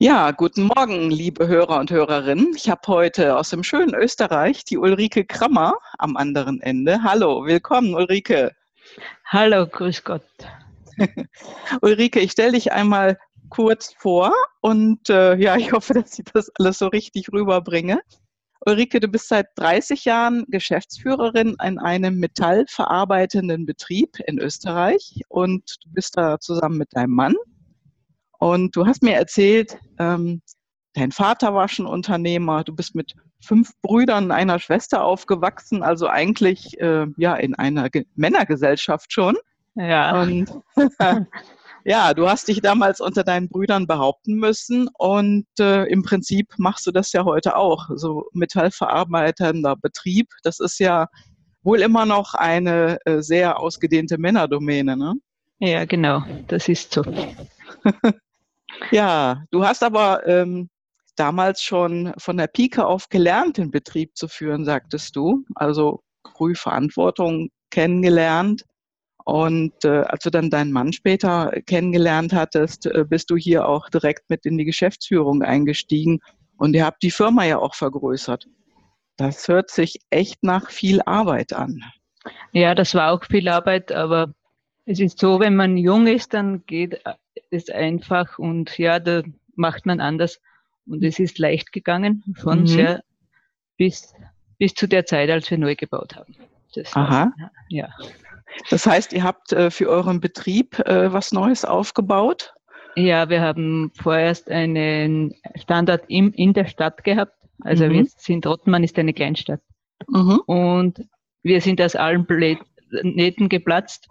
Ja, guten Morgen, liebe Hörer und Hörerinnen. Ich habe heute aus dem schönen Österreich die Ulrike Krammer am anderen Ende. Hallo, willkommen, Ulrike. Hallo, grüß Gott. Ulrike, ich stelle dich einmal kurz vor und äh, ja, ich hoffe, dass ich das alles so richtig rüberbringe. Ulrike, du bist seit 30 Jahren Geschäftsführerin in einem metallverarbeitenden Betrieb in Österreich und du bist da zusammen mit deinem Mann und du hast mir erzählt, ähm, dein Vater war schon Unternehmer, du bist mit fünf Brüdern und einer Schwester aufgewachsen, also eigentlich äh, ja in einer Ge Männergesellschaft schon. Ja. Und ja, du hast dich damals unter deinen Brüdern behaupten müssen und äh, im Prinzip machst du das ja heute auch. So metallverarbeitender Betrieb, das ist ja wohl immer noch eine äh, sehr ausgedehnte Männerdomäne, ne? Ja, genau, das ist so. Ja, du hast aber ähm, damals schon von der Pike auf gelernt, den Betrieb zu führen, sagtest du. Also früh Verantwortung kennengelernt. Und äh, als du dann deinen Mann später kennengelernt hattest, äh, bist du hier auch direkt mit in die Geschäftsführung eingestiegen und ihr habt die Firma ja auch vergrößert. Das hört sich echt nach viel Arbeit an. Ja, das war auch viel Arbeit, aber es ist so, wenn man jung ist, dann geht es einfach und ja, da macht man anders. Und es ist leicht gegangen von mhm. sehr bis, bis zu der Zeit, als wir neu gebaut haben. Das Aha. War, ja. Das heißt, ihr habt äh, für euren Betrieb äh, was Neues aufgebaut? Ja, wir haben vorerst einen Standort im, in der Stadt gehabt. Also mhm. wir sind, Rottmann ist eine Kleinstadt. Mhm. Und wir sind aus allen Nähten geplatzt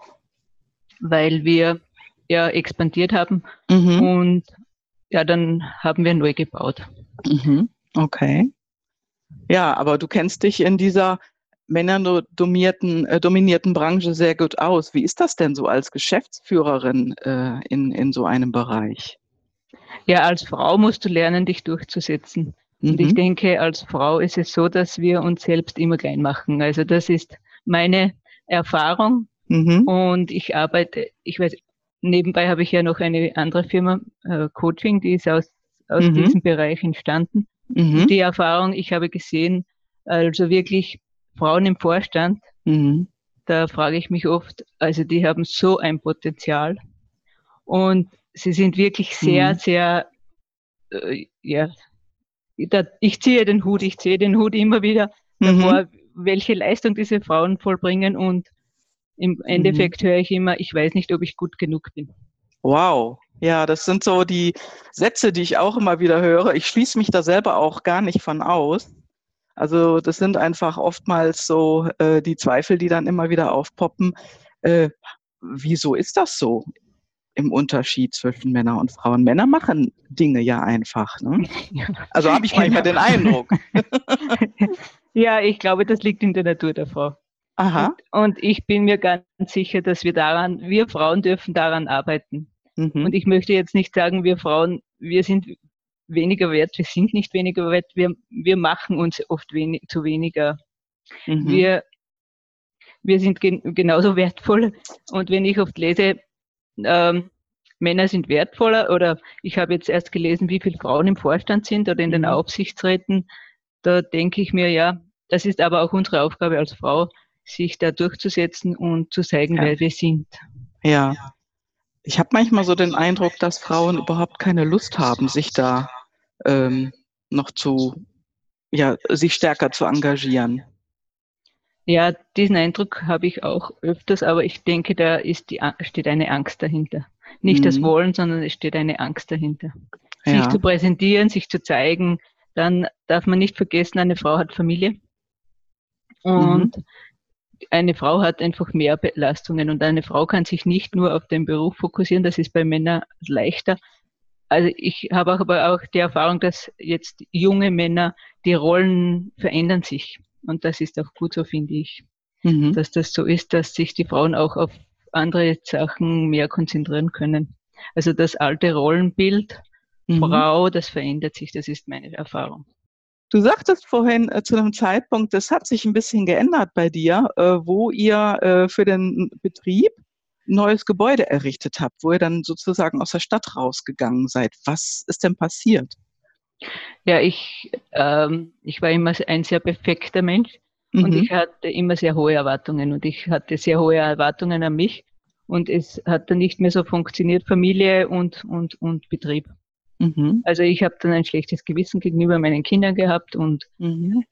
weil wir ja expandiert haben mhm. und ja, dann haben wir neu gebaut. Mhm. Okay. Ja, aber du kennst dich in dieser männerdominierten äh, dominierten Branche sehr gut aus. Wie ist das denn so als Geschäftsführerin äh, in, in so einem Bereich? Ja, als Frau musst du lernen, dich durchzusetzen. Mhm. Und ich mhm. denke, als Frau ist es so, dass wir uns selbst immer klein machen. Also das ist meine Erfahrung Mhm. Und ich arbeite, ich weiß, nebenbei habe ich ja noch eine andere Firma, äh, Coaching, die ist aus, aus mhm. diesem Bereich entstanden. Mhm. Die Erfahrung, ich habe gesehen, also wirklich Frauen im Vorstand, mhm. da frage ich mich oft, also die haben so ein Potenzial und sie sind wirklich sehr, mhm. sehr, äh, ja, da, ich ziehe den Hut, ich ziehe den Hut immer wieder mhm. davor, welche Leistung diese Frauen vollbringen und im Endeffekt mhm. höre ich immer, ich weiß nicht, ob ich gut genug bin. Wow. Ja, das sind so die Sätze, die ich auch immer wieder höre. Ich schließe mich da selber auch gar nicht von aus. Also das sind einfach oftmals so äh, die Zweifel, die dann immer wieder aufpoppen. Äh, wieso ist das so im Unterschied zwischen Männern und Frauen? Männer machen Dinge ja einfach. Ne? Also habe ich manchmal den Eindruck. ja, ich glaube, das liegt in der Natur der Frau. Aha. Und ich bin mir ganz sicher, dass wir daran, wir Frauen dürfen daran arbeiten. Mhm. Und ich möchte jetzt nicht sagen, wir Frauen, wir sind weniger wert, wir sind nicht weniger wert, wir, wir machen uns oft wenig, zu weniger. Mhm. Wir, wir sind gen, genauso wertvoll. Und wenn ich oft lese, ähm, Männer sind wertvoller oder ich habe jetzt erst gelesen, wie viele Frauen im Vorstand sind oder in den mhm. Aufsichtsräten, da denke ich mir, ja, das ist aber auch unsere Aufgabe als Frau, sich da durchzusetzen und zu zeigen, ja. wer wir sind. Ja. Ich habe manchmal so den Eindruck, dass Frauen überhaupt keine Lust haben, sich da ähm, noch zu, ja, sich stärker zu engagieren. Ja, diesen Eindruck habe ich auch öfters, aber ich denke, da ist die, steht eine Angst dahinter. Nicht mhm. das Wollen, sondern es steht eine Angst dahinter. Ja. Sich zu präsentieren, sich zu zeigen, dann darf man nicht vergessen, eine Frau hat Familie. Und mhm eine Frau hat einfach mehr Belastungen und eine Frau kann sich nicht nur auf den Beruf fokussieren, das ist bei Männern leichter. Also ich habe auch aber auch die Erfahrung, dass jetzt junge Männer, die Rollen verändern sich. Und das ist auch gut so, finde ich. Mhm. Dass das so ist, dass sich die Frauen auch auf andere Sachen mehr konzentrieren können. Also das alte Rollenbild, mhm. Frau, das verändert sich, das ist meine Erfahrung. Du sagtest vorhin äh, zu einem Zeitpunkt, das hat sich ein bisschen geändert bei dir, äh, wo ihr äh, für den Betrieb ein neues Gebäude errichtet habt, wo ihr dann sozusagen aus der Stadt rausgegangen seid. Was ist denn passiert? Ja, ich, ähm, ich war immer ein sehr perfekter Mensch mhm. und ich hatte immer sehr hohe Erwartungen und ich hatte sehr hohe Erwartungen an mich und es hat dann nicht mehr so funktioniert, Familie und, und, und Betrieb. Mhm. Also ich habe dann ein schlechtes Gewissen gegenüber meinen Kindern gehabt und mhm.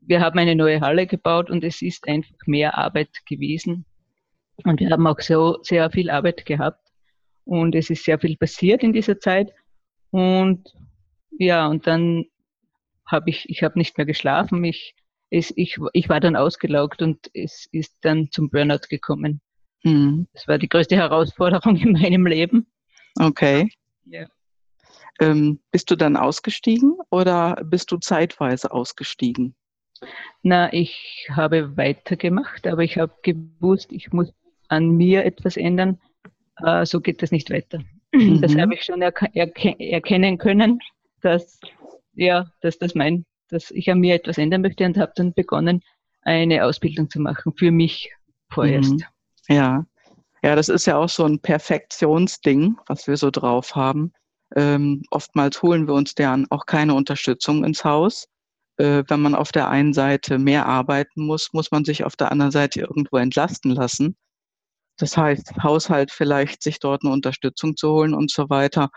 wir haben eine neue Halle gebaut und es ist einfach mehr Arbeit gewesen. Und wir haben auch so sehr viel Arbeit gehabt und es ist sehr viel passiert in dieser Zeit. Und ja, und dann habe ich, ich habe nicht mehr geschlafen. Ich, es, ich, ich war dann ausgelaugt und es ist dann zum Burnout gekommen. Mhm. Das war die größte Herausforderung in meinem Leben. Okay. Ja. Ähm, bist du dann ausgestiegen oder bist du zeitweise ausgestiegen? Na, ich habe weitergemacht, aber ich habe gewusst, ich muss an mir etwas ändern. Äh, so geht das nicht weiter. Mhm. Das habe ich schon erke erke erkennen können, dass, ja, dass das mein, dass ich an mir etwas ändern möchte und habe dann begonnen, eine Ausbildung zu machen für mich vorerst. Mhm. Ja. Ja, das ist ja auch so ein Perfektionsding, was wir so drauf haben. Ähm, oftmals holen wir uns deren auch keine Unterstützung ins Haus. Äh, wenn man auf der einen Seite mehr arbeiten muss, muss man sich auf der anderen Seite irgendwo entlasten lassen. Das heißt, Haushalt vielleicht sich dort eine Unterstützung zu holen und so weiter.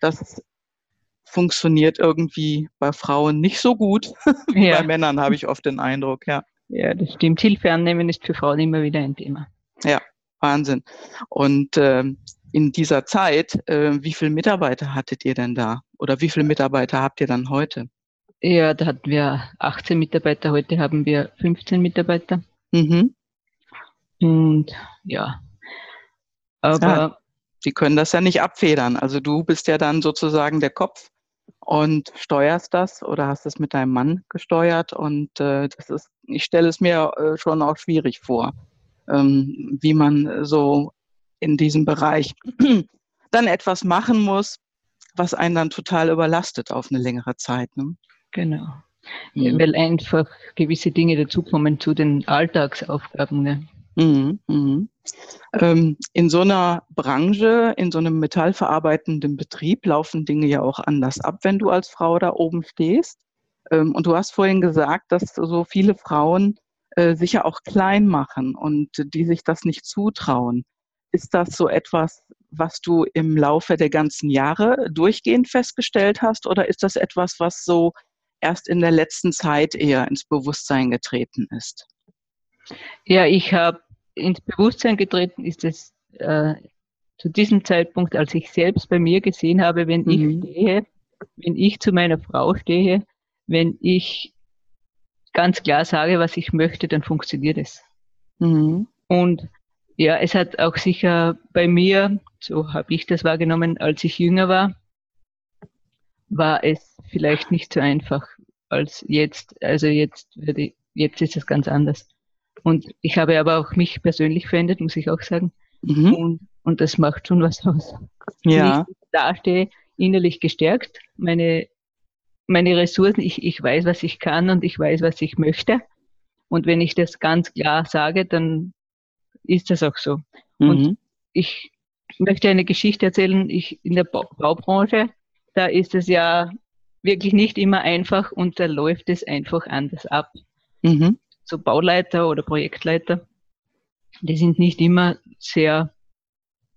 Das funktioniert irgendwie bei Frauen nicht so gut. Ja. bei Männern habe ich oft den Eindruck, ja. Ja, das stimmt. Hilfe annehmen ist für Frauen immer wieder ein Thema. Ja, Wahnsinn. Und äh, in dieser Zeit, äh, wie viele Mitarbeiter hattet ihr denn da? Oder wie viele Mitarbeiter habt ihr dann heute? Ja, da hatten wir 18 Mitarbeiter, heute haben wir 15 Mitarbeiter. Mhm. Und ja, aber. Ja, die können das ja nicht abfedern. Also du bist ja dann sozusagen der Kopf und steuerst das oder hast es mit deinem Mann gesteuert. Und äh, das ist, ich stelle es mir äh, schon auch schwierig vor, ähm, wie man so in diesem Bereich dann etwas machen muss, was einen dann total überlastet auf eine längere Zeit. Ne? Genau. Mhm. Weil einfach gewisse Dinge dazukommen zu den Alltagsaufgaben. Ne? Mhm, mhm. Ähm, in so einer Branche, in so einem metallverarbeitenden Betrieb laufen Dinge ja auch anders ab, wenn du als Frau da oben stehst. Ähm, und du hast vorhin gesagt, dass so viele Frauen äh, sich ja auch klein machen und die sich das nicht zutrauen. Ist das so etwas, was du im Laufe der ganzen Jahre durchgehend festgestellt hast oder ist das etwas, was so erst in der letzten Zeit eher ins Bewusstsein getreten ist? Ja, ich habe ins Bewusstsein getreten, ist es äh, zu diesem Zeitpunkt, als ich selbst bei mir gesehen habe, wenn mhm. ich stehe, wenn ich zu meiner Frau stehe, wenn ich ganz klar sage, was ich möchte, dann funktioniert es. Mhm. Und ja, es hat auch sicher bei mir, so habe ich das wahrgenommen, als ich jünger war, war es vielleicht nicht so einfach als jetzt. Also jetzt würde, jetzt ist es ganz anders. Und ich habe aber auch mich persönlich verändert, muss ich auch sagen. Mhm. Und, und das macht schon was aus. Ja. Wenn ich dastehe, innerlich gestärkt, meine, meine Ressourcen, ich, ich weiß, was ich kann und ich weiß, was ich möchte. Und wenn ich das ganz klar sage, dann ist das auch so. Mhm. Und ich möchte eine Geschichte erzählen. Ich in der Baubranche, da ist es ja wirklich nicht immer einfach und da läuft es einfach anders ab. Mhm. So Bauleiter oder Projektleiter, die sind nicht immer sehr,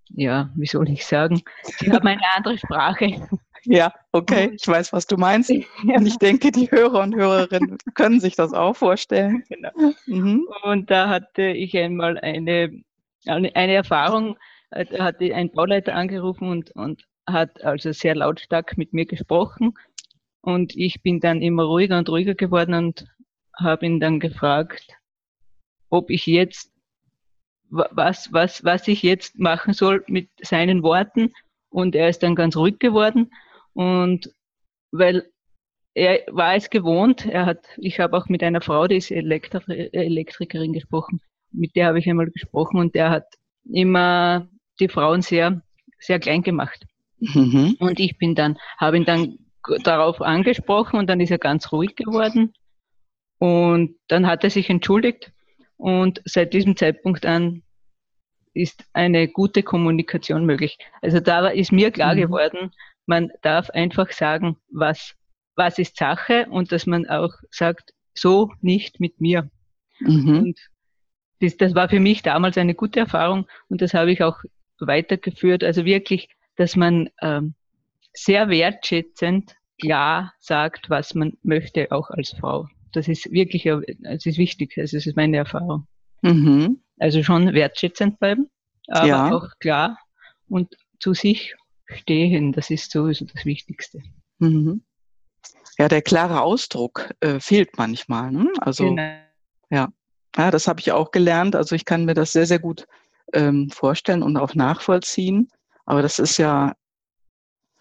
ja, wie soll ich sagen, sie haben eine andere Sprache. Ja, okay, ich weiß, was du meinst. Und ich denke, die Hörer und Hörerinnen können sich das auch vorstellen. Genau. Mhm. Und da hatte ich einmal eine, eine Erfahrung, äh, da hatte ein Bauleiter angerufen und, und hat also sehr lautstark mit mir gesprochen. Und ich bin dann immer ruhiger und ruhiger geworden und habe ihn dann gefragt, ob ich jetzt was, was, was ich jetzt machen soll mit seinen Worten. Und er ist dann ganz ruhig geworden. Und weil er war es gewohnt, er hat, ich habe auch mit einer Frau, die ist Elektri Elektrikerin gesprochen, mit der habe ich einmal gesprochen und der hat immer die Frauen sehr, sehr klein gemacht. Mhm. Und ich bin dann, habe ihn dann darauf angesprochen und dann ist er ganz ruhig geworden. Und dann hat er sich entschuldigt und seit diesem Zeitpunkt an ist eine gute Kommunikation möglich. Also da ist mir klar mhm. geworden, man darf einfach sagen, was, was ist Sache und dass man auch sagt, so nicht mit mir. Mhm. Und das, das war für mich damals eine gute Erfahrung und das habe ich auch weitergeführt. Also wirklich, dass man ähm, sehr wertschätzend klar sagt, was man möchte, auch als Frau. Das ist wirklich, das ist wichtig. Also das ist meine Erfahrung. Mhm. Also schon wertschätzend bleiben, aber ja. auch klar und zu sich stehen. Das ist sowieso das Wichtigste. Mhm. Ja, der klare Ausdruck äh, fehlt manchmal. Ne? Also genau. ja. ja, das habe ich auch gelernt. Also ich kann mir das sehr, sehr gut ähm, vorstellen und auch nachvollziehen. Aber das ist ja,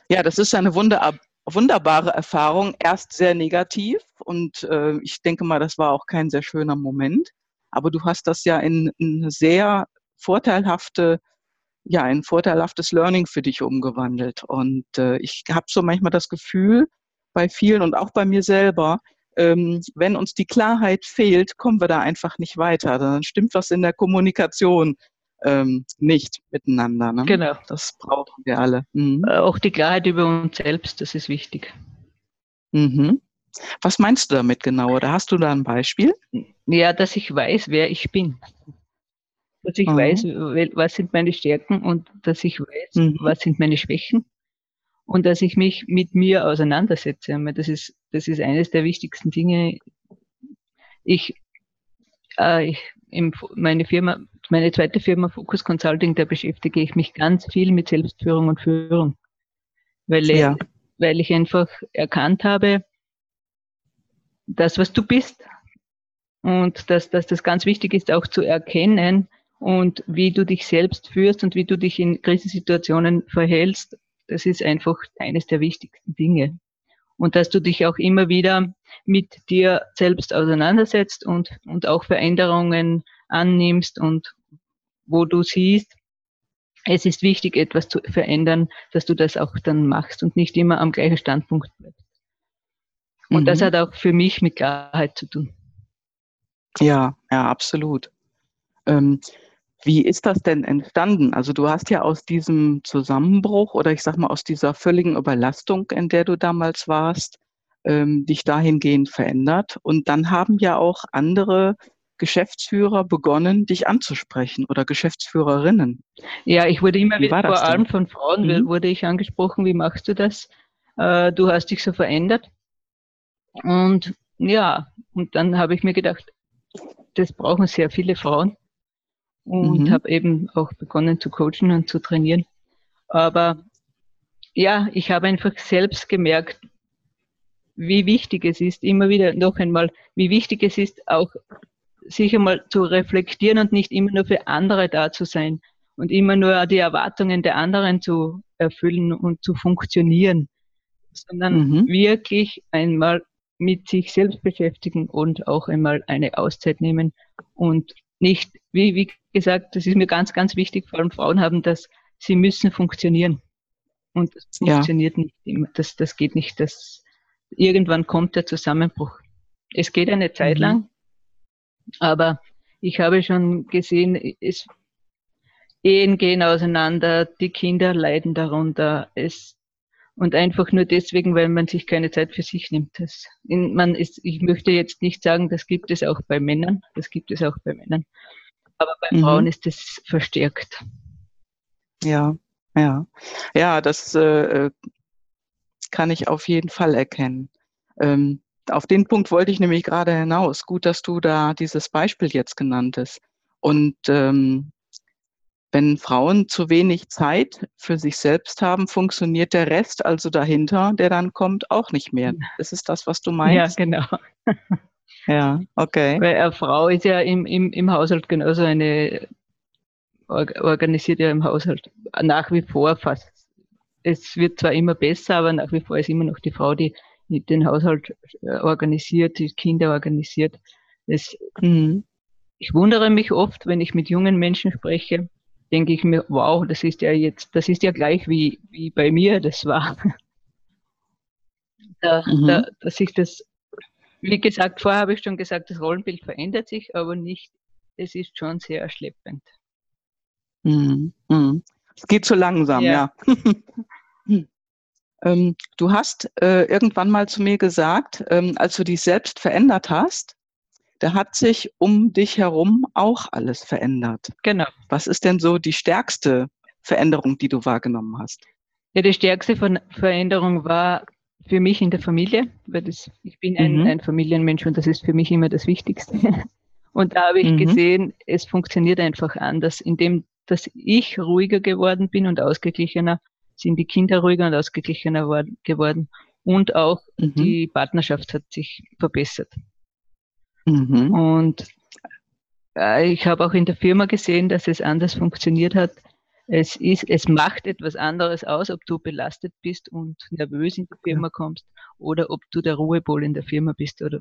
ja, das ist eine wunder wunderbare Erfahrung. Erst sehr negativ und äh, ich denke mal, das war auch kein sehr schöner Moment. Aber du hast das ja in, in sehr vorteilhafte, ja, ein vorteilhaftes Learning für dich umgewandelt. Und äh, ich habe so manchmal das Gefühl, bei vielen und auch bei mir selber, ähm, wenn uns die Klarheit fehlt, kommen wir da einfach nicht weiter. Dann stimmt was in der Kommunikation ähm, nicht miteinander. Ne? Genau. Das brauchen wir alle. Mhm. Äh, auch die Klarheit über uns selbst, das ist wichtig. Mhm. Was meinst du damit genau? Oder hast du da ein Beispiel? Ja, dass ich weiß, wer ich bin. Dass ich mhm. weiß, was sind meine Stärken und dass ich weiß, mhm. was sind meine Schwächen. Und dass ich mich mit mir auseinandersetze. Das ist, das ist eines der wichtigsten Dinge. Ich, äh, ich im, meine Firma, meine zweite Firma Focus Consulting, da beschäftige ich mich ganz viel mit Selbstführung und Führung. Weil, ja. weil ich einfach erkannt habe, das, was du bist. Und dass, dass das ganz wichtig ist, auch zu erkennen und wie du dich selbst führst und wie du dich in Krisensituationen verhältst, das ist einfach eines der wichtigsten Dinge. Und dass du dich auch immer wieder mit dir selbst auseinandersetzt und, und auch Veränderungen annimmst und wo du siehst, es ist wichtig, etwas zu verändern, dass du das auch dann machst und nicht immer am gleichen Standpunkt bleibst. Und mhm. das hat auch für mich mit Klarheit zu tun. Ja, ja, absolut. Ähm, wie ist das denn entstanden? Also du hast ja aus diesem Zusammenbruch oder ich sag mal aus dieser völligen Überlastung, in der du damals warst, ähm, dich dahingehend verändert. Und dann haben ja auch andere Geschäftsführer begonnen, dich anzusprechen oder Geschäftsführerinnen. Ja, ich wurde immer wieder, vor allem von Frauen mhm. wurde ich angesprochen, wie machst du das? Äh, du hast dich so verändert. Und ja, und dann habe ich mir gedacht, das brauchen sehr viele Frauen. Und mhm. habe eben auch begonnen zu coachen und zu trainieren. Aber ja, ich habe einfach selbst gemerkt, wie wichtig es ist, immer wieder noch einmal, wie wichtig es ist, auch sich einmal zu reflektieren und nicht immer nur für andere da zu sein und immer nur die Erwartungen der anderen zu erfüllen und zu funktionieren, sondern mhm. wirklich einmal mit sich selbst beschäftigen und auch einmal eine Auszeit nehmen und nicht, wie, wie gesagt, das ist mir ganz, ganz wichtig, vor allem Frauen haben das, sie müssen funktionieren. Und das funktioniert ja. nicht immer. Das, das geht nicht. Das, irgendwann kommt der Zusammenbruch. Es geht eine Zeit mhm. lang, aber ich habe schon gesehen, es, Ehen gehen auseinander, die Kinder leiden darunter. Es, und einfach nur deswegen, weil man sich keine Zeit für sich nimmt. Das, man ist, ich möchte jetzt nicht sagen, das gibt es auch bei Männern, das gibt es auch bei Männern, aber bei mhm. Frauen ist es verstärkt. Ja, ja, ja, das äh, kann ich auf jeden Fall erkennen. Ähm, auf den Punkt wollte ich nämlich gerade hinaus. Gut, dass du da dieses Beispiel jetzt genannt hast. Und ähm, wenn Frauen zu wenig Zeit für sich selbst haben, funktioniert der Rest, also dahinter, der dann kommt, auch nicht mehr. Das ist das, was du meinst? Ja, genau. Ja, okay. Weil eine Frau ist ja im, im, im Haushalt genauso eine, organisiert ja im Haushalt nach wie vor fast. Es wird zwar immer besser, aber nach wie vor ist immer noch die Frau, die den Haushalt äh, organisiert, die Kinder organisiert. Das, mhm. Ich wundere mich oft, wenn ich mit jungen Menschen spreche, denke ich mir, wow, das ist ja jetzt, das ist ja gleich wie, wie bei mir das war. Da, mhm. da, dass ich das, wie gesagt, vorher habe ich schon gesagt, das Rollenbild verändert sich, aber nicht, es ist schon sehr schleppend. Mhm. Mhm. Es geht zu langsam, ja. ja. ähm, du hast äh, irgendwann mal zu mir gesagt, ähm, als du dich selbst verändert hast, da hat sich um dich herum auch alles verändert. Genau. Was ist denn so die stärkste Veränderung, die du wahrgenommen hast? Ja, die stärkste Veränderung war für mich in der Familie, weil das, ich bin ein, mhm. ein Familienmensch und das ist für mich immer das Wichtigste. Und da habe ich mhm. gesehen, es funktioniert einfach anders. Indem, dass ich ruhiger geworden bin und ausgeglichener, sind die Kinder ruhiger und ausgeglichener geworden. Und auch mhm. die Partnerschaft hat sich verbessert. Mhm. Und äh, ich habe auch in der Firma gesehen, dass es anders funktioniert hat. Es, ist, es macht etwas anderes aus, ob du belastet bist und nervös in die Firma kommst oder ob du der Ruhepol in der Firma bist. Oder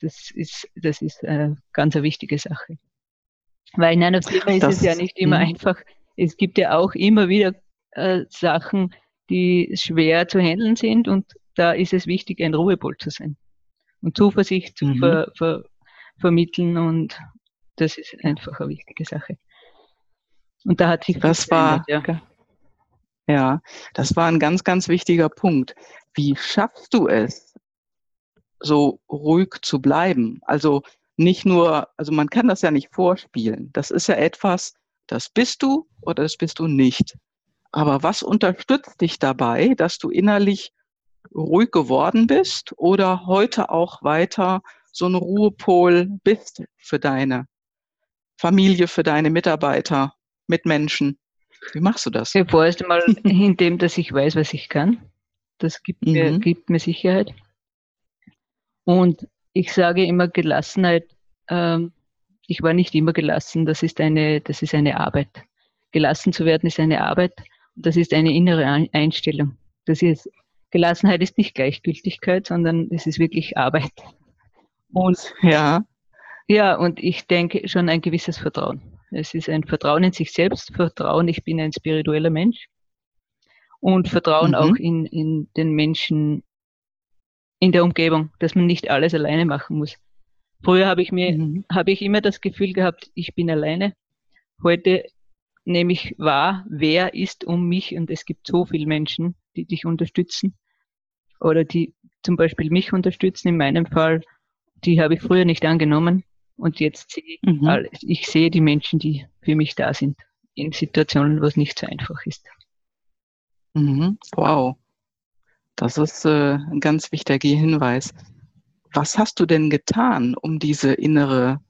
das ist, das ist eine ganz eine wichtige Sache. Weil in einer Firma ist das, es ja nicht immer mh. einfach. Es gibt ja auch immer wieder äh, Sachen, die schwer zu handeln sind und da ist es wichtig, ein Ruhepol zu sein und Zuversicht zu mhm. ver, ver, vermitteln und das ist einfach eine wichtige Sache. Und da hat sich das war ja. ja, das war ein ganz, ganz wichtiger Punkt. Wie schaffst du es, so ruhig zu bleiben? Also nicht nur, also man kann das ja nicht vorspielen. Das ist ja etwas, das bist du oder das bist du nicht. Aber was unterstützt dich dabei, dass du innerlich ruhig geworden bist oder heute auch weiter so ein Ruhepol bist für deine Familie, für deine Mitarbeiter, Mitmenschen? Wie machst du das? Ja, vorerst einmal, indem, dass ich weiß, was ich kann. Das gibt, mhm. mir, gibt mir Sicherheit. Und ich sage immer Gelassenheit. Ähm, ich war nicht immer gelassen. Das ist eine, das ist eine Arbeit. Gelassen zu werden ist eine Arbeit. Und das ist eine innere Einstellung. Das ist, Gelassenheit ist nicht Gleichgültigkeit, sondern es ist wirklich Arbeit. Und ja, ja, und ich denke schon ein gewisses Vertrauen. Es ist ein Vertrauen in sich selbst, Vertrauen, ich bin ein spiritueller Mensch und Vertrauen mhm. auch in, in den Menschen in der Umgebung, dass man nicht alles alleine machen muss. Früher habe ich mir, mhm. habe ich immer das Gefühl gehabt, ich bin alleine. Heute nehme ich wahr, wer ist um mich und es gibt so viele Menschen, die dich unterstützen oder die zum Beispiel mich unterstützen. In meinem Fall die habe ich früher nicht angenommen und jetzt sehe ich, mhm. ich sehe die Menschen, die für mich da sind, in Situationen, wo es nicht so einfach ist. Mhm. Wow, das ist äh, ein ganz wichtiger Hinweis. Was hast du denn getan, um diese innere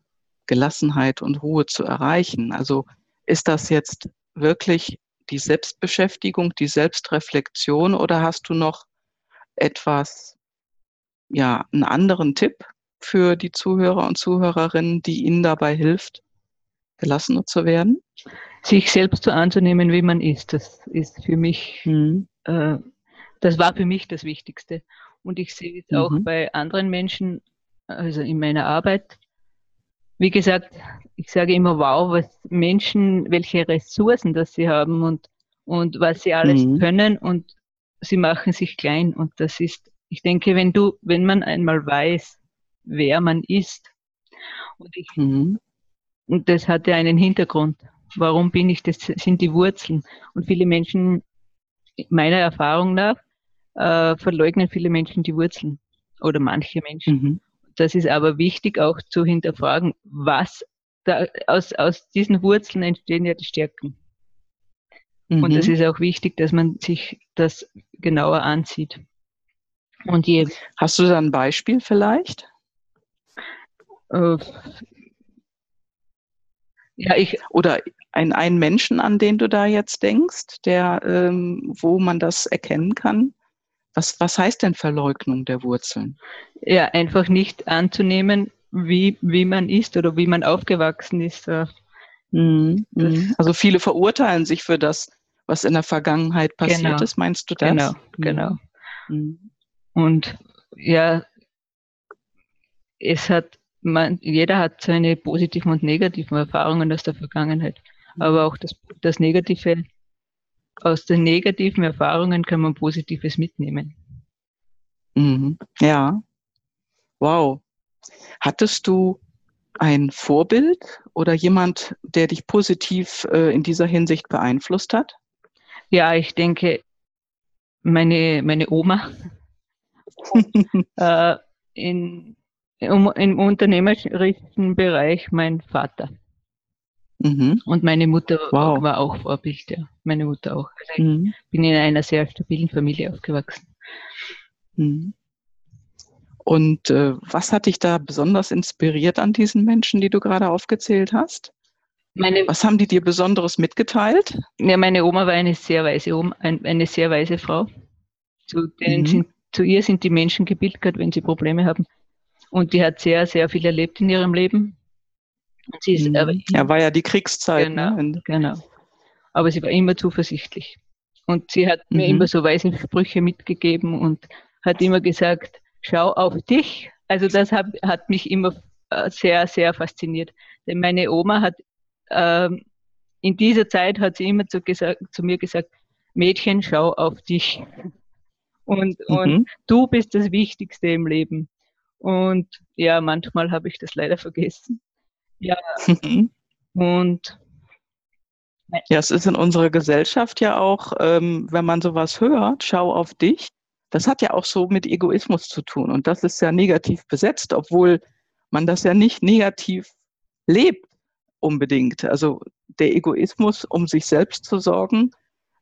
Gelassenheit und Ruhe zu erreichen? Also ist das jetzt wirklich die Selbstbeschäftigung, die Selbstreflexion oder hast du noch etwas, ja, einen anderen Tipp, für die Zuhörer und Zuhörerinnen, die Ihnen dabei hilft, gelassener zu werden? Sich selbst so anzunehmen, wie man ist, das ist für mich, mhm. äh, das war für mich das Wichtigste. Und ich sehe es mhm. auch bei anderen Menschen, also in meiner Arbeit. Wie gesagt, ich sage immer, wow, was Menschen, welche Ressourcen das sie haben und, und was sie alles mhm. können und sie machen sich klein. Und das ist, ich denke, wenn du, wenn man einmal weiß, wer man ist. Und, ich, mhm. und das hatte einen Hintergrund. Warum bin ich, das sind die Wurzeln. Und viele Menschen, meiner Erfahrung nach, äh, verleugnen viele Menschen die Wurzeln oder manche Menschen. Mhm. Das ist aber wichtig auch zu hinterfragen, was da, aus, aus diesen Wurzeln entstehen ja die Stärken. Mhm. Und es ist auch wichtig, dass man sich das genauer ansieht. Und je Hast du da ein Beispiel vielleicht? Äh, ja, ich. Oder ein, einen Menschen, an den du da jetzt denkst, der, ähm, wo man das erkennen kann, Was, was heißt denn Verleugnung der Wurzeln? Ja, einfach nicht anzunehmen, wie, wie man ist oder wie man aufgewachsen ist. Mhm. mhm. Also viele verurteilen sich für das, was in der Vergangenheit passiert genau. ist, meinst du das? Genau, mhm. genau. Mhm. Und ja, es hat, man, jeder hat seine positiven und negativen Erfahrungen aus der Vergangenheit. Mhm. Aber auch das, das Negative, aus den negativen Erfahrungen kann man Positives mitnehmen. Mhm. Ja. Wow. Hattest du ein Vorbild oder jemand, der dich positiv äh, in dieser Hinsicht beeinflusst hat? Ja, ich denke, meine, meine Oma äh, in, um, im unternehmerischen Bereich mein Vater. Mhm. Und meine Mutter wow. war auch Vorbild, ja. Meine Mutter auch. Also mhm. Ich bin in einer sehr stabilen Familie aufgewachsen. Mhm. Und äh, was hat dich da besonders inspiriert an diesen Menschen, die du gerade aufgezählt hast? Meine, was haben die dir Besonderes mitgeteilt? Ja, meine Oma war eine sehr weise Oma, eine sehr weise Frau. Zu, denen mhm. sind, zu ihr sind die Menschen gebildet, wenn sie Probleme haben. Und die hat sehr, sehr viel erlebt in ihrem Leben. Und sie ist, mhm. aber, ja, war ja die Kriegszeit. Genau, ne? genau. Aber sie war immer zuversichtlich. Und sie hat mhm. mir immer so weise Sprüche mitgegeben und hat immer gesagt, schau auf dich. Also das hat, hat mich immer äh, sehr, sehr fasziniert. Denn meine Oma hat ähm, in dieser Zeit hat sie immer zu, gesagt, zu mir gesagt, Mädchen, schau auf dich. Und, mhm. und du bist das Wichtigste im Leben. Und ja, manchmal habe ich das leider vergessen. Ja. und ja, es ist in unserer Gesellschaft ja auch, ähm, wenn man sowas hört, schau auf dich, das hat ja auch so mit Egoismus zu tun. Und das ist ja negativ besetzt, obwohl man das ja nicht negativ lebt unbedingt. Also der Egoismus, um sich selbst zu sorgen,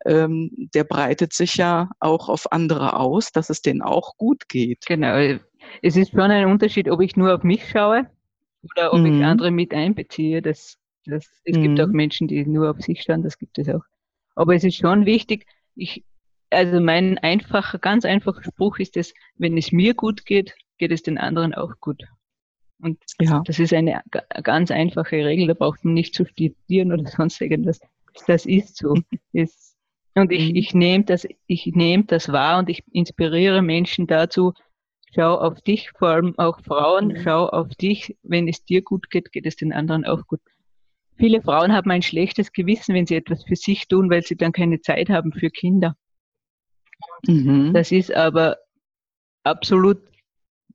ähm, der breitet sich ja auch auf andere aus, dass es denen auch gut geht. Genau. Es ist schon ein Unterschied, ob ich nur auf mich schaue oder ob mhm. ich andere mit einbeziehe. Das, das, es mhm. gibt auch Menschen, die nur auf sich schauen, das gibt es auch. Aber es ist schon wichtig, ich, also mein einfacher, ganz einfacher Spruch ist es, wenn es mir gut geht, geht es den anderen auch gut. Und ja. das ist eine ganz einfache Regel, da braucht man nicht zu studieren oder sonst irgendwas. Das ist so. und ich, mhm. ich nehme das, ich nehme das wahr und ich inspiriere Menschen dazu, schau auf dich, vor allem auch Frauen, mhm. schau auf dich, wenn es dir gut geht, geht es den anderen auch gut. Viele Frauen haben ein schlechtes Gewissen, wenn sie etwas für sich tun, weil sie dann keine Zeit haben für Kinder. Mhm. Das ist aber absolut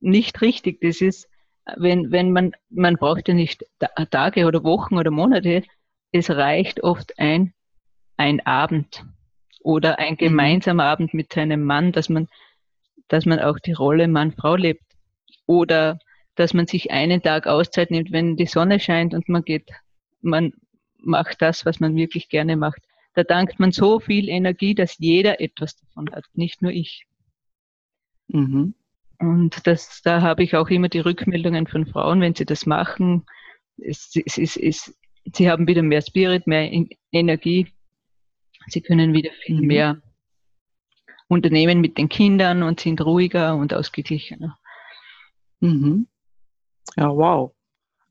nicht richtig. Das ist, wenn, wenn man, man braucht ja nicht Tage oder Wochen oder Monate, es reicht oft ein, ein Abend oder ein mhm. gemeinsamer. Abend mit seinem Mann, dass man, dass man auch die Rolle Mann-Frau lebt. Oder dass man sich einen Tag Auszeit nimmt, wenn die Sonne scheint und man geht, man macht das, was man wirklich gerne macht. Da dankt man so viel Energie, dass jeder etwas davon hat, nicht nur ich. Mhm. Und das, da habe ich auch immer die Rückmeldungen von Frauen, wenn sie das machen. Es, es, es, es, sie haben wieder mehr Spirit, mehr Energie. Sie können wieder viel mhm. mehr unternehmen mit den Kindern und sind ruhiger und ausgeglichener. Mhm. Ja, wow.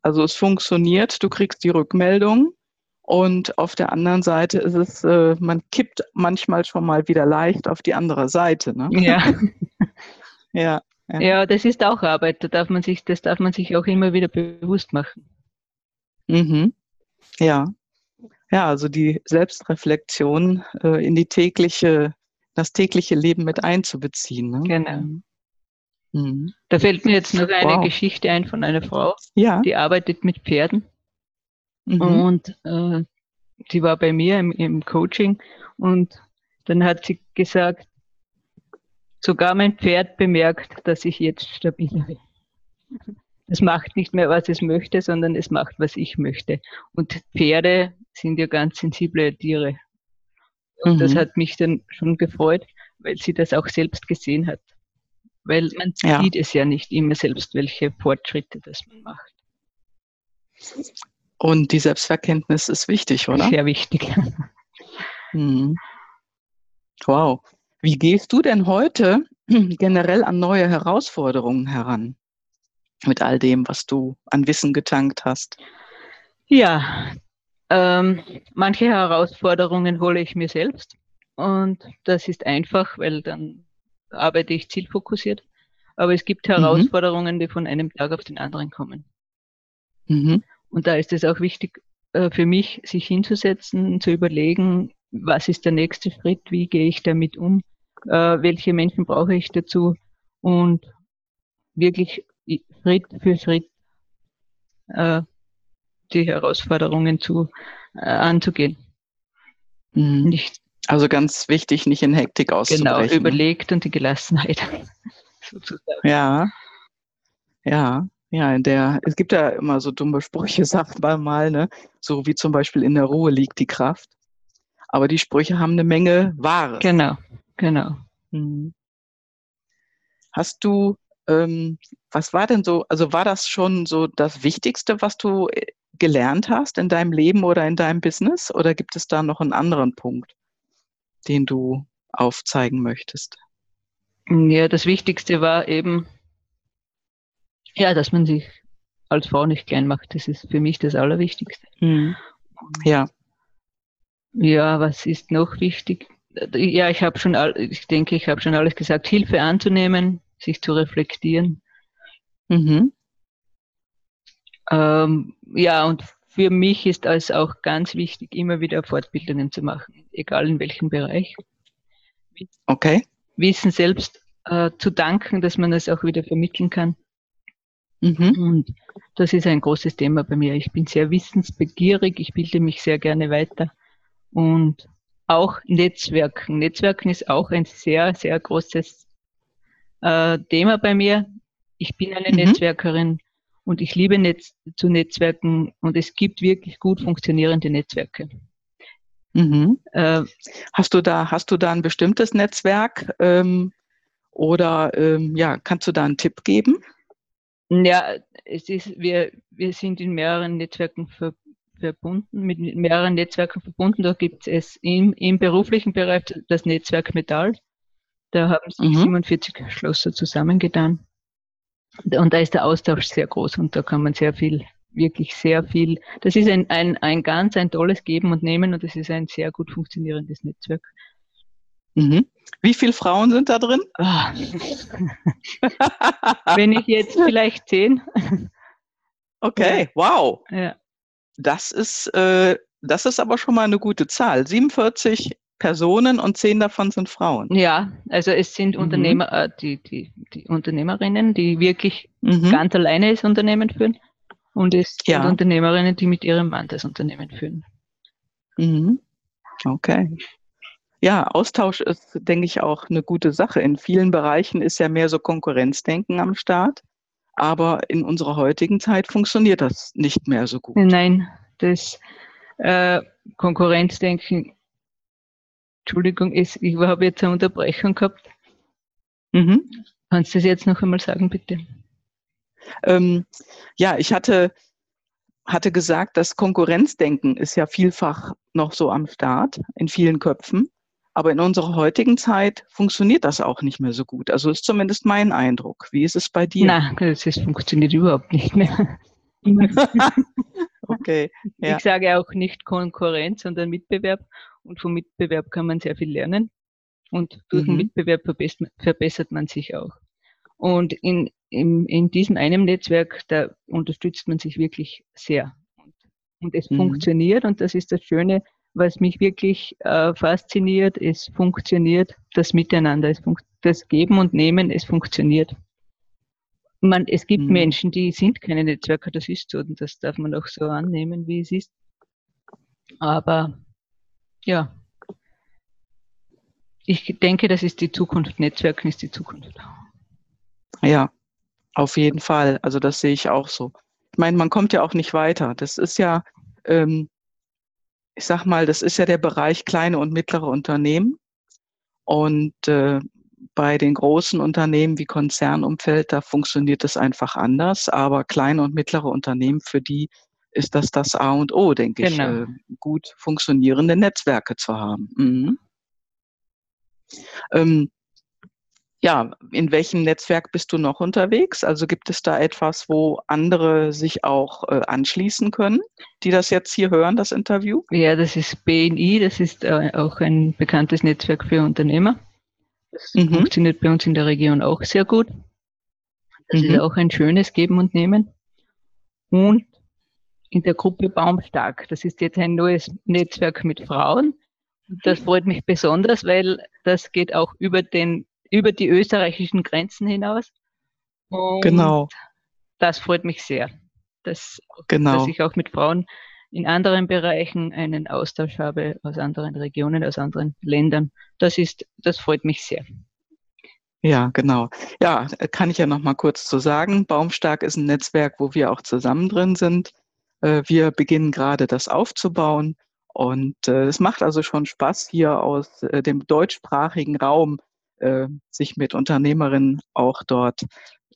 Also es funktioniert, du kriegst die Rückmeldung und auf der anderen Seite ist es, äh, man kippt manchmal schon mal wieder leicht auf die andere Seite. Ne? Ja. ja. Ja. ja, das ist auch Arbeit. Da darf man sich, das darf man sich auch immer wieder bewusst machen. Mhm. Ja. Ja, also die Selbstreflexion äh, in die tägliche, das tägliche Leben mit einzubeziehen. Ne? Genau. Mhm. Da fällt mir jetzt noch eine wow. Geschichte ein von einer Frau, ja. die arbeitet mit Pferden. Mhm. Und äh, die war bei mir im, im Coaching und dann hat sie gesagt, Sogar mein Pferd bemerkt, dass ich jetzt stabiler bin. Es macht nicht mehr, was es möchte, sondern es macht, was ich möchte. Und Pferde sind ja ganz sensible Tiere. Und mhm. das hat mich dann schon gefreut, weil sie das auch selbst gesehen hat. Weil man ja. sieht es ja nicht immer selbst, welche Fortschritte das man macht. Und die Selbstverkenntnis ist wichtig, oder? Sehr wichtig. Mhm. Wow. Wie gehst du denn heute generell an neue Herausforderungen heran? Mit all dem, was du an Wissen getankt hast. Ja, ähm, manche Herausforderungen hole ich mir selbst. Und das ist einfach, weil dann arbeite ich zielfokussiert. Aber es gibt mhm. Herausforderungen, mhm. die von einem Tag auf den anderen kommen. Mhm. Und da ist es auch wichtig äh, für mich, sich hinzusetzen, zu überlegen, was ist der nächste Schritt, wie gehe ich damit um, äh, welche Menschen brauche ich dazu und wirklich Schritt für Schritt äh, die Herausforderungen zu, äh, anzugehen. Mhm. Nicht, also ganz wichtig, nicht in Hektik auszubrechen. Genau, überlegt und die Gelassenheit. sozusagen. Ja, ja, ja, in der, es gibt ja immer so dumme Sprüche, sagt man mal, ne? So wie zum Beispiel in der Ruhe liegt die Kraft. Aber die Sprüche haben eine Menge Wahres. Genau, genau. Mhm. Hast du, ähm, was war denn so, also war das schon so das Wichtigste, was du äh, gelernt hast in deinem Leben oder in deinem Business? Oder gibt es da noch einen anderen Punkt, den du aufzeigen möchtest? Ja, das Wichtigste war eben, ja, dass man sich als Frau nicht klein macht. Das ist für mich das Allerwichtigste. Mhm. Ja. Ja, was ist noch wichtig? Ja, ich habe schon, all, ich denke, ich habe schon alles gesagt. Hilfe anzunehmen, sich zu reflektieren. Mhm. Ähm, ja, und für mich ist es auch ganz wichtig, immer wieder Fortbildungen zu machen, egal in welchem Bereich. Okay. Wissen selbst äh, zu danken, dass man es auch wieder vermitteln kann. Mhm. Und das ist ein großes Thema bei mir. Ich bin sehr wissensbegierig, ich bilde mich sehr gerne weiter. Und auch Netzwerken. Netzwerken ist auch ein sehr, sehr großes äh, Thema bei mir. Ich bin eine mhm. Netzwerkerin und ich liebe Netz zu Netzwerken und es gibt wirklich gut funktionierende Netzwerke. Mhm. Äh, hast du da, hast du da ein bestimmtes Netzwerk ähm, oder ähm, ja, kannst du da einen Tipp geben? Ja, es ist, wir, wir sind in mehreren Netzwerken ver, verbunden, mit mehreren Netzwerken verbunden. Da gibt es im, im beruflichen Bereich das Netzwerk Metall. Da haben sich mhm. 47 Schlosser zusammengetan. Und da ist der Austausch sehr groß und da kann man sehr viel wirklich sehr viel. Das ist ein, ein, ein ganz ein tolles Geben und Nehmen und es ist ein sehr gut funktionierendes Netzwerk. Mhm. Wie viele Frauen sind da drin? Ah. Wenn ich jetzt vielleicht zehn. Okay, wow. Ja. Das ist, äh, das ist aber schon mal eine gute Zahl. 47 Personen und zehn davon sind Frauen. Ja, also es sind mhm. Unternehmer, äh, die, die, die Unternehmerinnen, die wirklich mhm. ganz alleine das Unternehmen führen. Und es ja. sind Unternehmerinnen, die mit ihrem Mann das Unternehmen führen. Mhm. Okay. Ja, Austausch ist, denke ich, auch eine gute Sache. In vielen Bereichen ist ja mehr so Konkurrenzdenken am Start. Aber in unserer heutigen Zeit funktioniert das nicht mehr so gut. Nein, das äh, Konkurrenzdenken, Entschuldigung, ich habe jetzt eine Unterbrechung gehabt. Mhm. Kannst du das jetzt noch einmal sagen, bitte? Ähm, ja, ich hatte, hatte gesagt, das Konkurrenzdenken ist ja vielfach noch so am Start in vielen Köpfen. Aber in unserer heutigen Zeit funktioniert das auch nicht mehr so gut. Also ist zumindest mein Eindruck. Wie ist es bei dir? Nein, das funktioniert überhaupt nicht mehr. okay. Ja. Ich sage auch nicht Konkurrenz, sondern Mitbewerb. Und vom Mitbewerb kann man sehr viel lernen. Und durch mhm. den Mitbewerb verbessert man sich auch. Und in, in, in diesem einen Netzwerk, da unterstützt man sich wirklich sehr. Und es mhm. funktioniert und das ist das Schöne, was mich wirklich äh, fasziniert, es funktioniert das Miteinander, es das Geben und Nehmen, es funktioniert. Man, es gibt mhm. Menschen, die sind keine Netzwerker, das ist so und das darf man auch so annehmen, wie es ist. Aber ja, ich denke, das ist die Zukunft. Netzwerken ist die Zukunft. Ja, auf jeden Fall. Also das sehe ich auch so. Ich meine, man kommt ja auch nicht weiter. Das ist ja, ähm, ich sag mal, das ist ja der Bereich kleine und mittlere Unternehmen. Und äh, bei den großen Unternehmen wie Konzernumfeld, da funktioniert es einfach anders. Aber kleine und mittlere Unternehmen, für die ist das das A und O, denke genau. ich, äh, gut funktionierende Netzwerke zu haben. Mhm. Ähm, ja, in welchem Netzwerk bist du noch unterwegs? Also gibt es da etwas, wo andere sich auch äh, anschließen können, die das jetzt hier hören, das Interview? Ja, das ist BNI, das ist äh, auch ein bekanntes Netzwerk für Unternehmer. Das mhm. funktioniert bei uns in der Region auch sehr gut. Das mhm. ist auch ein schönes Geben und Nehmen. Und in der Gruppe Baumstark, das ist jetzt ein neues Netzwerk mit Frauen. Das freut mich besonders, weil das geht auch über den über die österreichischen Grenzen hinaus. Und genau. Das freut mich sehr, dass, genau. dass ich auch mit Frauen in anderen Bereichen einen Austausch habe aus anderen Regionen, aus anderen Ländern. Das ist, das freut mich sehr. Ja, genau. Ja, kann ich ja noch mal kurz zu sagen. Baumstark ist ein Netzwerk, wo wir auch zusammen drin sind. Äh, wir beginnen gerade das aufzubauen und äh, es macht also schon Spaß, hier aus äh, dem deutschsprachigen Raum sich mit Unternehmerinnen auch dort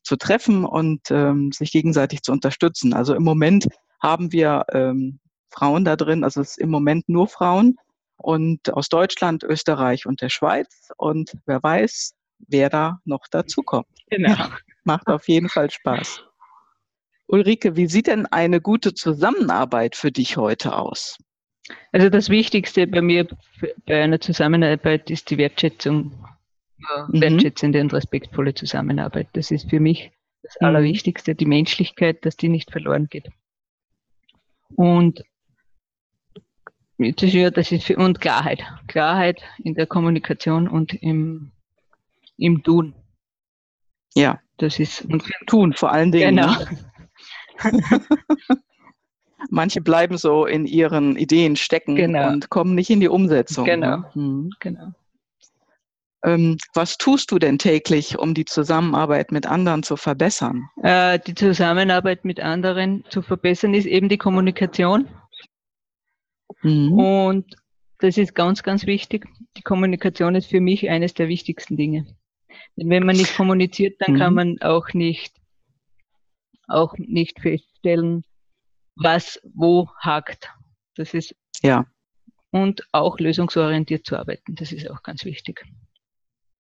zu treffen und ähm, sich gegenseitig zu unterstützen. Also im Moment haben wir ähm, Frauen da drin, also es ist im Moment nur Frauen und aus Deutschland, Österreich und der Schweiz und wer weiß, wer da noch dazu kommt. Genau. Macht auf jeden Fall Spaß. Ulrike, wie sieht denn eine gute Zusammenarbeit für dich heute aus? Also das Wichtigste bei mir bei einer Zusammenarbeit ist die Wertschätzung mhm. wertschätzende und respektvolle Zusammenarbeit. Das ist für mich das mhm. Allerwichtigste, die Menschlichkeit, dass die nicht verloren geht. Und das ist, das ist für, und Klarheit. Klarheit in der Kommunikation und im, im Tun. Ja. Das ist und Tun vor allen Dingen. Genau. Ne? Manche bleiben so in ihren Ideen stecken genau. und kommen nicht in die Umsetzung. Genau. Mhm. genau. Ähm, was tust du denn täglich, um die Zusammenarbeit mit anderen zu verbessern? Äh, die Zusammenarbeit mit anderen zu verbessern ist eben die Kommunikation. Mhm. Und das ist ganz, ganz wichtig. Die Kommunikation ist für mich eines der wichtigsten Dinge. Denn wenn man nicht kommuniziert, dann mhm. kann man auch nicht, auch nicht feststellen, was wo hakt. Das ist ja. Und auch lösungsorientiert zu arbeiten. Das ist auch ganz wichtig.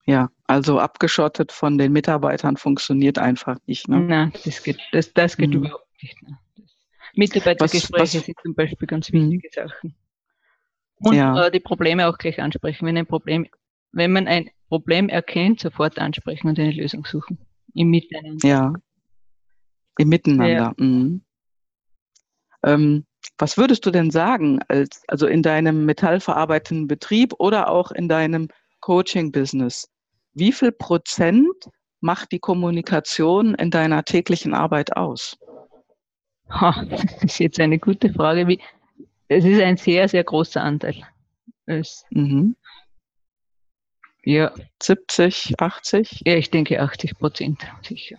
Ja, also abgeschottet von den Mitarbeitern funktioniert einfach nicht. Ne? Nein, das geht, das, das geht mhm. überhaupt nicht. Ne? Mitarbeitergespräche was, was, sind zum Beispiel ganz mhm. wichtige Sachen. Und ja. äh, die Probleme auch gleich ansprechen. Wenn ein Problem, wenn man ein Problem erkennt, sofort ansprechen und eine Lösung suchen. Im Miteinander. Ja. Im Miteinander. Ja. Mhm. Ähm, was würdest du denn sagen, als, also in deinem metallverarbeitenden Betrieb oder auch in deinem Coaching-Business? Wie viel Prozent macht die Kommunikation in deiner täglichen Arbeit aus? Das ist jetzt eine gute Frage. Es ist ein sehr, sehr großer Anteil. Es, mhm. Ja. 70, 80? Ja, ich denke 80 Prozent, sicher.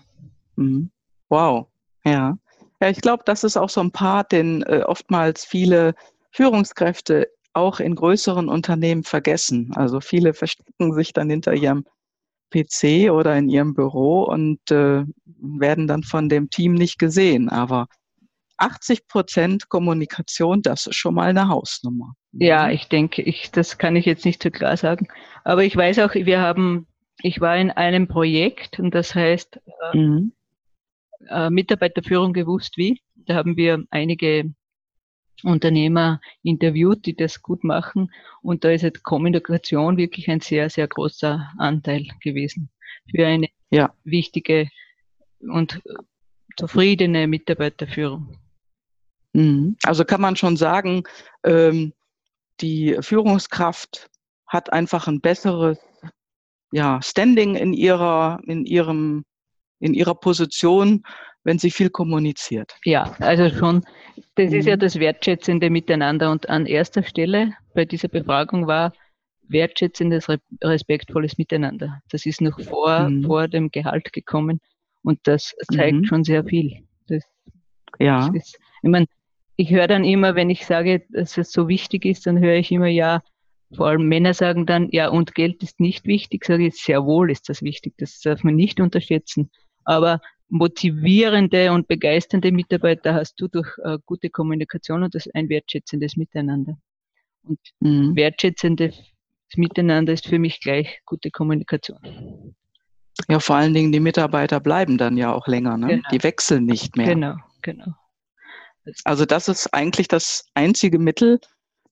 Mhm. Wow, ja. Ja, ich glaube, das ist auch so ein Part, den äh, oftmals viele Führungskräfte auch in größeren Unternehmen vergessen. Also viele verstecken sich dann hinter ihrem PC oder in ihrem Büro und äh, werden dann von dem Team nicht gesehen. Aber 80 Prozent Kommunikation, das ist schon mal eine Hausnummer. Ja, ich denke, ich, das kann ich jetzt nicht so klar sagen. Aber ich weiß auch, wir haben, ich war in einem Projekt und das heißt äh, mhm. Äh, Mitarbeiterführung gewusst wie. Da haben wir einige Unternehmer interviewt, die das gut machen. Und da ist jetzt Kommunikation wirklich ein sehr, sehr großer Anteil gewesen für eine ja. wichtige und zufriedene Mitarbeiterführung. Mhm. Also kann man schon sagen, ähm, die Führungskraft hat einfach ein besseres ja, Standing in ihrer, in ihrem, in ihrer Position wenn sie viel kommuniziert. Ja, also schon, das ist ja mhm. das wertschätzende Miteinander. Und an erster Stelle bei dieser Befragung war wertschätzendes, respektvolles Miteinander. Das ist noch vor, mhm. vor dem Gehalt gekommen und das zeigt mhm. schon sehr viel. Das, ja. Das ist, ich meine, ich höre dann immer, wenn ich sage, dass es so wichtig ist, dann höre ich immer, ja, vor allem Männer sagen dann, ja, und Geld ist nicht wichtig, sage ich, sehr wohl ist das wichtig, das darf man nicht unterschätzen. Aber motivierende und begeisternde Mitarbeiter hast du durch äh, gute Kommunikation und das ein wertschätzendes Miteinander. Und mhm. wertschätzendes Miteinander ist für mich gleich gute Kommunikation. Ja, vor allen Dingen die Mitarbeiter bleiben dann ja auch länger, ne? Genau. Die wechseln nicht mehr. Genau, genau. Also das ist eigentlich das einzige Mittel,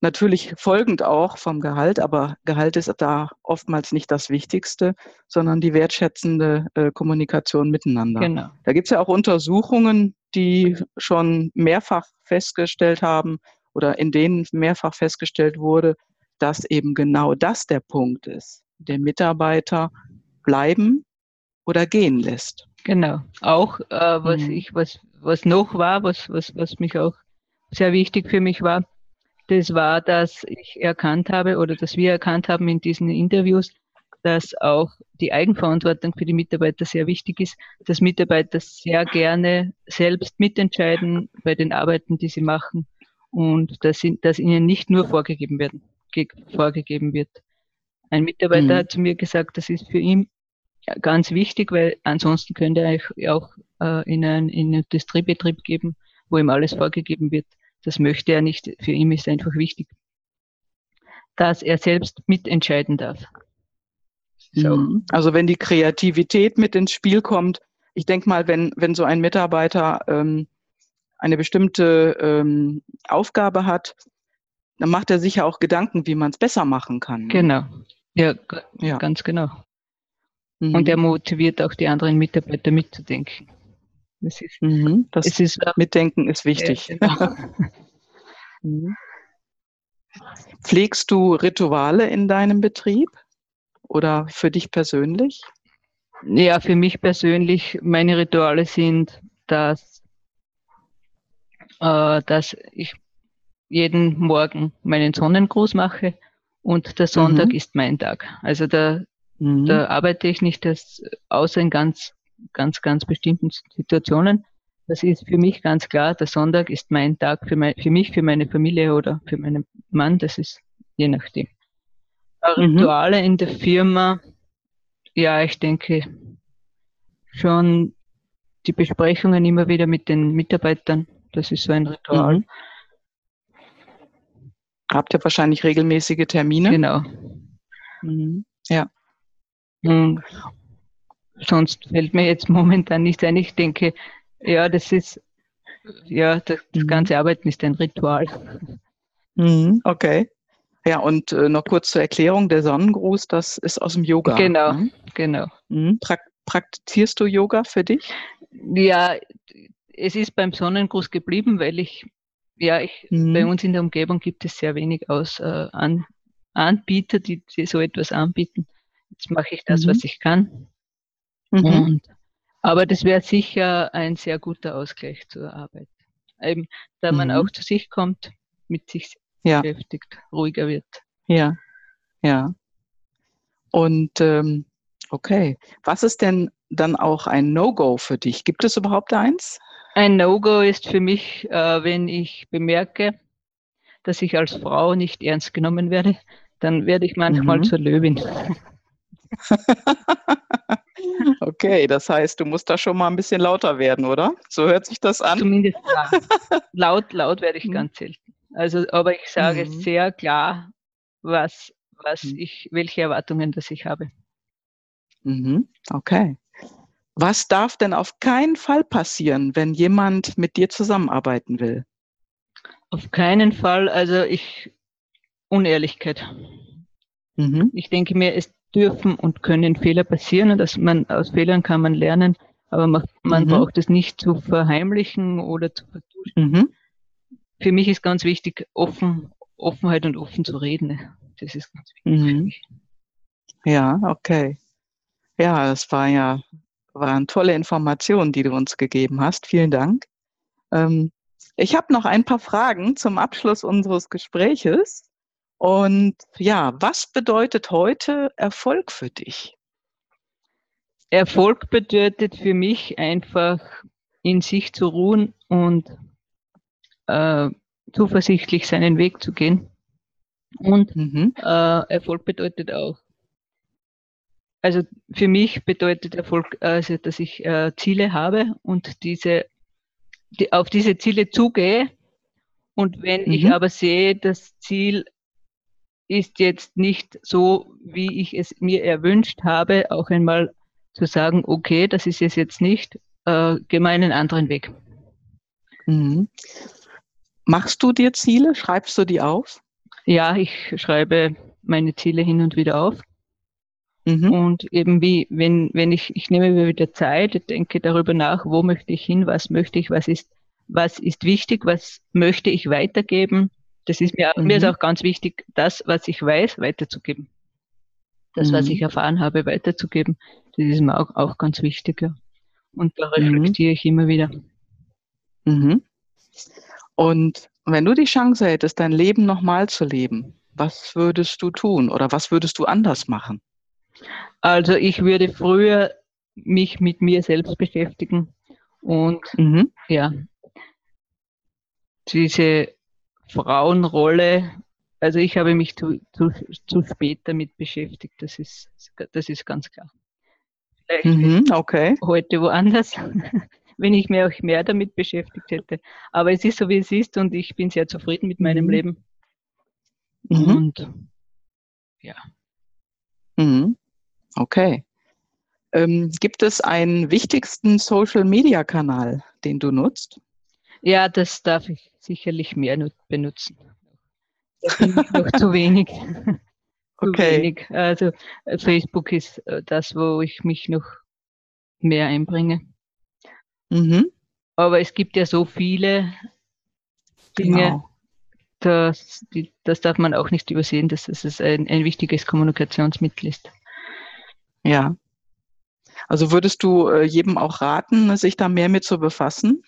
natürlich folgend auch vom Gehalt, aber Gehalt ist da oftmals nicht das Wichtigste, sondern die wertschätzende äh, Kommunikation miteinander. Genau. Da gibt es ja auch Untersuchungen, die schon mehrfach festgestellt haben oder in denen mehrfach festgestellt wurde, dass eben genau das der Punkt ist. Der Mitarbeiter bleiben oder gehen lässt. Genau. Auch äh, was mhm. ich, was, was noch war, was, was, was mich auch sehr wichtig für mich war, das war, dass ich erkannt habe oder dass wir erkannt haben in diesen Interviews, dass auch die Eigenverantwortung für die Mitarbeiter sehr wichtig ist, dass Mitarbeiter sehr gerne selbst mitentscheiden bei den Arbeiten, die sie machen und dass, dass ihnen nicht nur vorgegeben, werden, vorgegeben wird. Ein Mitarbeiter mhm. hat zu mir gesagt, das ist für ihn ganz wichtig, weil ansonsten könnte er auch äh, in, einen, in einen Industriebetrieb geben, wo ihm alles vorgegeben wird. Das möchte er nicht. Für ihn ist einfach wichtig, dass er selbst mitentscheiden darf. So. Mhm. Also wenn die Kreativität mit ins Spiel kommt, ich denke mal, wenn, wenn so ein Mitarbeiter ähm, eine bestimmte ähm, Aufgabe hat, dann macht er sicher auch Gedanken, wie man es besser machen kann. Genau. Ja, ja. ganz genau. Mhm. Und er motiviert auch die anderen Mitarbeiter mitzudenken. Das, ist, mhm. das ist, Mitdenken ist wichtig. Ja, genau. mhm. Pflegst du Rituale in deinem Betrieb oder für dich persönlich? Ja, für mich persönlich, meine Rituale sind, dass, äh, dass ich jeden Morgen meinen Sonnengruß mache und der Sonntag mhm. ist mein Tag. Also da, mhm. da arbeite ich nicht, das, außer in ganz ganz, ganz bestimmten Situationen. Das ist für mich ganz klar, der Sonntag ist mein Tag für, mein, für mich, für meine Familie oder für meinen Mann, das ist je nachdem. Mhm. Rituale in der Firma, ja, ich denke schon die Besprechungen immer wieder mit den Mitarbeitern, das ist so ein Ritual. Mhm. Habt ihr wahrscheinlich regelmäßige Termine? Genau. Mhm. Ja. Sonst fällt mir jetzt momentan nichts ein. Ich denke, ja, das ist, ja, das, das mhm. ganze Arbeiten ist ein Ritual. Mhm, okay. Ja, und äh, noch kurz zur Erklärung, der Sonnengruß, das ist aus dem Yoga. Genau, ne? genau. Mhm. Pra praktizierst du Yoga für dich? Ja, es ist beim Sonnengruß geblieben, weil ich, ja, ich, mhm. bei uns in der Umgebung gibt es sehr wenig aus äh, an, Anbieter, die, die so etwas anbieten. Jetzt mache ich das, was mhm. ich kann. Mhm. Und, aber das wäre sicher ein sehr guter Ausgleich zur Arbeit. Eben, da man mhm. auch zu sich kommt, mit sich ja. beschäftigt, ruhiger wird. Ja, ja. Und ähm, okay, was ist denn dann auch ein No-Go für dich? Gibt es überhaupt eins? Ein No-Go ist für mich, äh, wenn ich bemerke, dass ich als Frau nicht ernst genommen werde, dann werde ich manchmal mhm. zur Löwin. Okay, das heißt, du musst da schon mal ein bisschen lauter werden, oder? So hört sich das an. Zumindest ja. laut, laut werde ich mhm. ganz selten. Also, aber ich sage mhm. sehr klar, was, was mhm. ich, welche Erwartungen das ich habe. Mhm. Okay. Was darf denn auf keinen Fall passieren, wenn jemand mit dir zusammenarbeiten will? Auf keinen Fall. Also ich Unehrlichkeit. Mhm. Ich denke mir, es dürfen und können Fehler passieren und dass man aus Fehlern kann man lernen, aber man, man mhm. braucht es nicht zu verheimlichen oder zu vertuschen. Mhm. Für mich ist ganz wichtig, offen, Offenheit und offen zu reden. Das ist ganz wichtig. Mhm. Ja, okay. Ja, das war ja waren tolle Informationen, die du uns gegeben hast. Vielen Dank. Ähm, ich habe noch ein paar Fragen zum Abschluss unseres Gespräches. Und ja, was bedeutet heute Erfolg für dich? Erfolg bedeutet für mich einfach in sich zu ruhen und äh, zuversichtlich seinen Weg zu gehen. Und mhm. äh, Erfolg bedeutet auch, also für mich bedeutet Erfolg, also dass ich äh, Ziele habe und diese, die, auf diese Ziele zugehe. Und wenn mhm. ich aber sehe, das Ziel ist jetzt nicht so, wie ich es mir erwünscht habe, auch einmal zu sagen, okay, das ist es jetzt nicht, äh, geh mal einen anderen Weg. Mhm. Machst du dir Ziele? Schreibst du die auf? Ja, ich schreibe meine Ziele hin und wieder auf. Mhm. Und eben wie, wenn, wenn ich, ich nehme mir wieder Zeit, denke darüber nach, wo möchte ich hin, was möchte ich, was ist, was ist wichtig, was möchte ich weitergeben. Das ist mir, mhm. mir ist auch ganz wichtig, das, was ich weiß, weiterzugeben. Das, mhm. was ich erfahren habe, weiterzugeben. Das ist mir auch, auch ganz wichtig, ja. Und da mhm. reflektiere ich immer wieder. Mhm. Und wenn du die Chance hättest, dein Leben nochmal zu leben, was würdest du tun oder was würdest du anders machen? Also ich würde früher mich mit mir selbst beschäftigen und mhm. ja, diese Frauenrolle, also ich habe mich zu, zu, zu spät damit beschäftigt, das ist, das ist ganz klar. Vielleicht mhm, okay. heute woanders, wenn ich mich auch mehr damit beschäftigt hätte. Aber es ist so, wie es ist und ich bin sehr zufrieden mit meinem mhm. Leben. Mhm. Und ja. Mhm. Okay. Ähm, gibt es einen wichtigsten Social-Media-Kanal, den du nutzt? Ja, das darf ich sicherlich mehr benutzen. Da bin ich noch zu wenig. Okay. Zu wenig. Also äh, Facebook ist äh, das, wo ich mich noch mehr einbringe. Mhm. Aber es gibt ja so viele Dinge, genau. das, die, das darf man auch nicht übersehen, dass es ein, ein wichtiges Kommunikationsmittel ist. Ja. Also würdest du äh, jedem auch raten, sich da mehr mit zu befassen?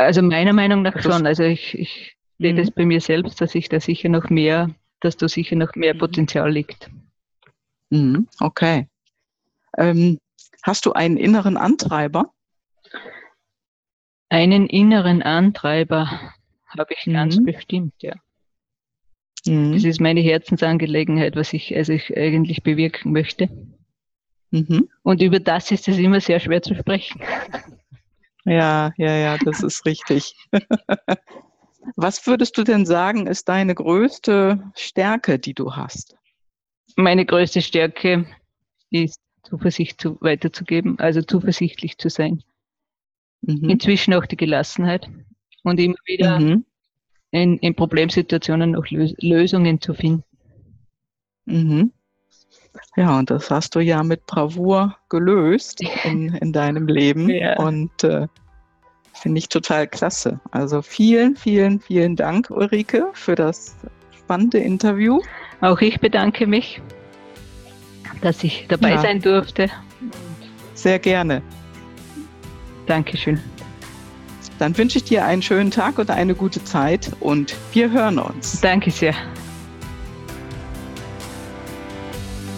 Also meiner Meinung nach schon. Also ich, ich sehe das mhm. bei mir selbst, dass ich da sicher noch mehr, dass da sicher noch mehr mhm. Potenzial liegt. Mhm. Okay. Ähm, hast du einen inneren Antreiber? Einen inneren Antreiber habe ich ganz mhm. bestimmt, ja. Mhm. Das ist meine Herzensangelegenheit, was ich also ich eigentlich bewirken möchte. Mhm. Und über das ist es immer sehr schwer zu sprechen. Ja, ja, ja, das ist richtig. Was würdest du denn sagen, ist deine größte Stärke, die du hast? Meine größte Stärke ist Zuversicht zu, weiterzugeben, also zuversichtlich zu sein. Mhm. Inzwischen auch die Gelassenheit und immer wieder mhm. in, in, Problemsituationen noch Lösungen zu finden. Mhm. Ja, und das hast du ja mit Bravour gelöst in, in deinem Leben. Ja. Und äh, finde ich total klasse. Also vielen, vielen, vielen Dank, Ulrike, für das spannende Interview. Auch ich bedanke mich, dass ich dabei ja. sein durfte. Sehr gerne. Dankeschön. Dann wünsche ich dir einen schönen Tag und eine gute Zeit und wir hören uns. Danke sehr.